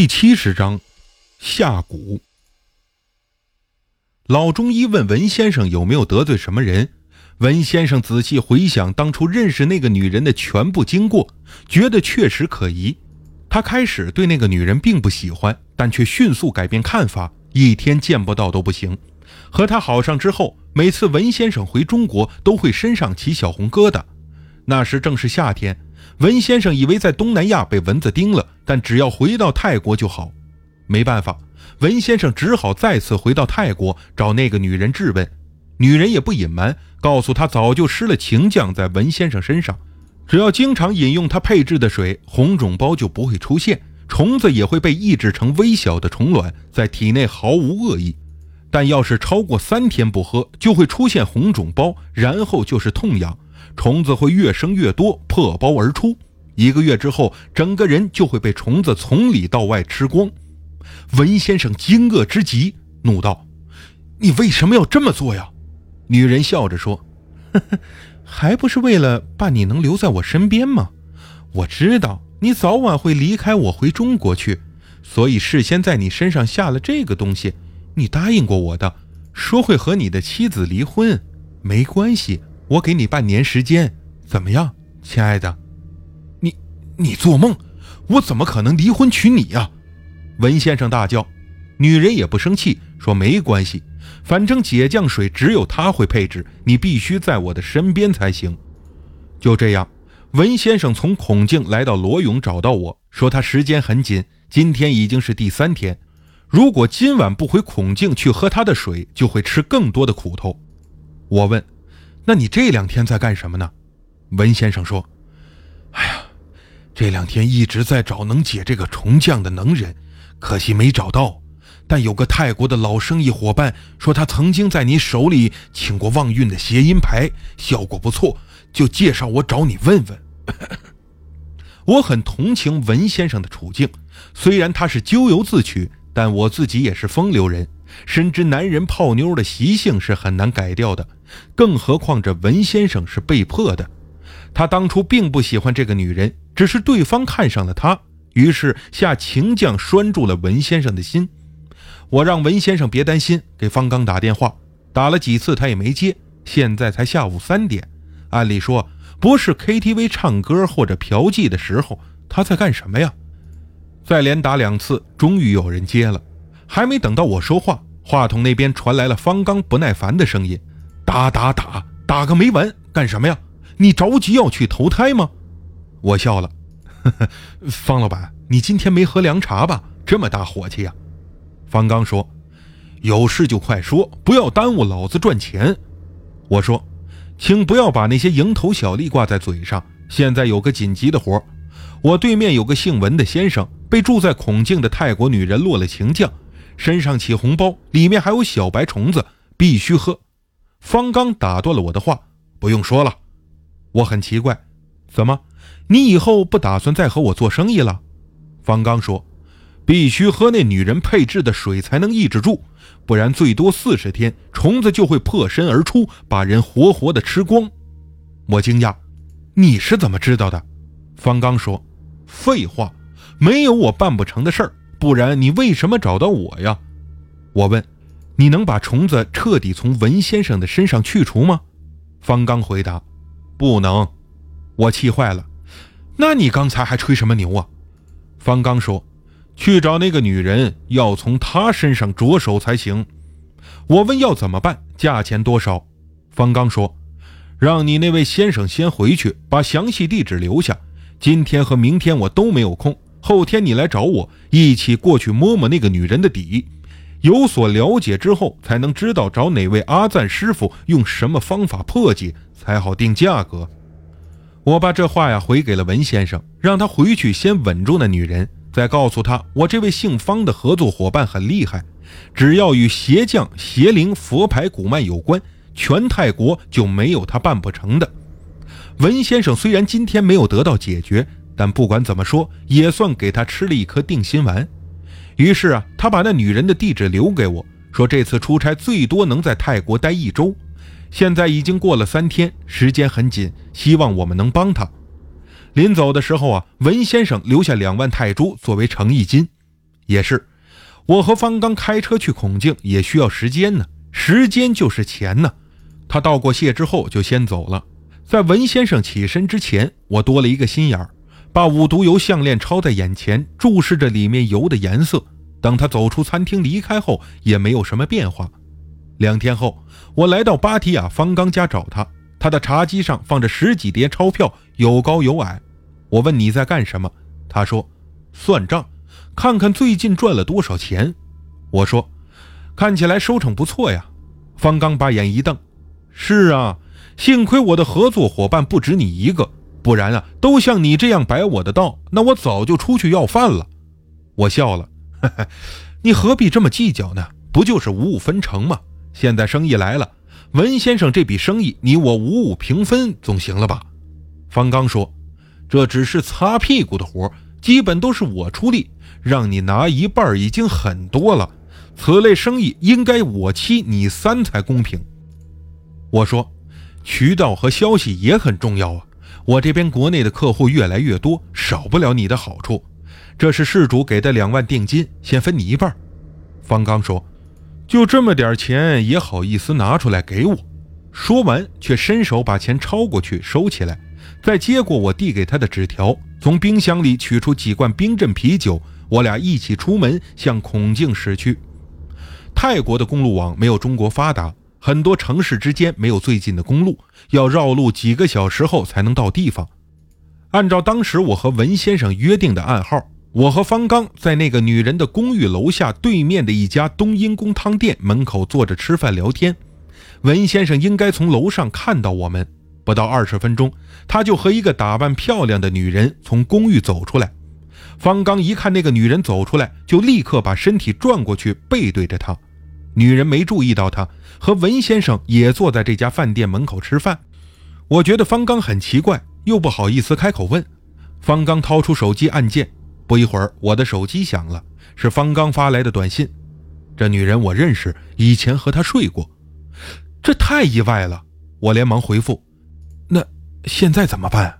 第七十章，下蛊。老中医问文先生有没有得罪什么人。文先生仔细回想当初认识那个女人的全部经过，觉得确实可疑。他开始对那个女人并不喜欢，但却迅速改变看法，一天见不到都不行。和她好上之后，每次文先生回中国都会身上起小红疙瘩。那时正是夏天。文先生以为在东南亚被蚊子叮了，但只要回到泰国就好。没办法，文先生只好再次回到泰国找那个女人质问。女人也不隐瞒，告诉他早就施了情降在文先生身上，只要经常饮用他配制的水，红肿包就不会出现，虫子也会被抑制成微小的虫卵，在体内毫无恶意。但要是超过三天不喝，就会出现红肿包，然后就是痛痒。虫子会越生越多，破包而出。一个月之后，整个人就会被虫子从里到外吃光。文先生惊愕之极，怒道：“你为什么要这么做呀？”女人笑着说：“呵呵，还不是为了把你能留在我身边吗？我知道你早晚会离开我回中国去，所以事先在你身上下了这个东西。你答应过我的，说会和你的妻子离婚。没关系。”我给你半年时间，怎么样，亲爱的？你你做梦！我怎么可能离婚娶你呀？文先生大叫。女人也不生气，说没关系，反正解降水只有他会配置，你必须在我的身边才行。就这样，文先生从孔敬来到罗勇，找到我说他时间很紧，今天已经是第三天，如果今晚不回孔敬去喝他的水，就会吃更多的苦头。我问。那你这两天在干什么呢？文先生说：“哎呀，这两天一直在找能解这个虫降的能人，可惜没找到。但有个泰国的老生意伙伴说，他曾经在你手里请过旺运的谐音牌，效果不错，就介绍我找你问问。”我很同情文先生的处境，虽然他是咎由自取，但我自己也是风流人。深知男人泡妞的习性是很难改掉的，更何况这文先生是被迫的。他当初并不喜欢这个女人，只是对方看上了他，于是下情将拴住了文先生的心。我让文先生别担心，给方刚打电话，打了几次他也没接。现在才下午三点，按理说不是 KTV 唱歌或者嫖妓的时候，他在干什么呀？再连打两次，终于有人接了。还没等到我说话，话筒那边传来了方刚不耐烦的声音：“打打打，打个没完，干什么呀？你着急要去投胎吗？”我笑了，呵呵，方老板，你今天没喝凉茶吧？这么大火气呀？方刚说：“有事就快说，不要耽误老子赚钱。”我说：“请不要把那些蝇头小利挂在嘴上。现在有个紧急的活，我对面有个姓文的先生，被住在孔敬的泰国女人落了情降。”身上起红包，里面还有小白虫子，必须喝。方刚打断了我的话：“不用说了。”我很奇怪，怎么，你以后不打算再和我做生意了？方刚说：“必须喝那女人配制的水才能抑制住，不然最多四十天，虫子就会破身而出，把人活活的吃光。”我惊讶：“你是怎么知道的？”方刚说：“废话，没有我办不成的事儿。”不然你为什么找到我呀？我问，你能把虫子彻底从文先生的身上去除吗？方刚回答，不能。我气坏了，那你刚才还吹什么牛啊？方刚说，去找那个女人，要从她身上着手才行。我问要怎么办，价钱多少？方刚说，让你那位先生先回去，把详细地址留下。今天和明天我都没有空。后天你来找我，一起过去摸摸那个女人的底，有所了解之后，才能知道找哪位阿赞师傅，用什么方法破解，才好定价格。我把这话呀回给了文先生，让他回去先稳住那女人，再告诉他，我这位姓方的合作伙伴很厉害，只要与邪将、邪灵、佛牌、古曼有关，全泰国就没有他办不成的。文先生虽然今天没有得到解决。但不管怎么说，也算给他吃了一颗定心丸。于是啊，他把那女人的地址留给我，说这次出差最多能在泰国待一周。现在已经过了三天，时间很紧，希望我们能帮他。临走的时候啊，文先生留下两万泰铢作为诚意金。也是，我和方刚开车去孔径也需要时间呢，时间就是钱呢。他道过谢之后就先走了。在文先生起身之前，我多了一个心眼儿，把五毒油项链抄在眼前，注视着里面油的颜色。等他走出餐厅离开后，也没有什么变化。两天后，我来到巴提亚方刚家找他，他的茶几上放着十几叠钞票，有高有矮。我问你在干什么，他说算账，看看最近赚了多少钱。我说看起来收成不错呀。方刚把眼一瞪，是啊。幸亏我的合作伙伴不止你一个，不然啊，都像你这样摆我的道，那我早就出去要饭了。我笑了，哈 哈你何必这么计较呢？不就是五五分成吗？现在生意来了，文先生这笔生意你我五五平分总行了吧？方刚说：“这只是擦屁股的活，基本都是我出力，让你拿一半已经很多了。此类生意应该我七你三才公平。”我说。渠道和消息也很重要啊！我这边国内的客户越来越多，少不了你的好处。这是事主给的两万定金，先分你一半。方刚说：“就这么点钱，也好意思拿出来给我？”说完，却伸手把钱抄过去收起来，再接过我递给他的纸条，从冰箱里取出几罐冰镇啤酒。我俩一起出门向孔径驶去。泰国的公路网没有中国发达。很多城市之间没有最近的公路，要绕路几个小时后才能到地方。按照当时我和文先生约定的暗号，我和方刚在那个女人的公寓楼下对面的一家冬阴功汤店门口坐着吃饭聊天。文先生应该从楼上看到我们。不到二十分钟，他就和一个打扮漂亮的女人从公寓走出来。方刚一看那个女人走出来，就立刻把身体转过去，背对着她。女人没注意到他和文先生也坐在这家饭店门口吃饭。我觉得方刚很奇怪，又不好意思开口问。方刚掏出手机按键，不一会儿，我的手机响了，是方刚发来的短信。这女人我认识，以前和她睡过，这太意外了。我连忙回复：“那现在怎么办？”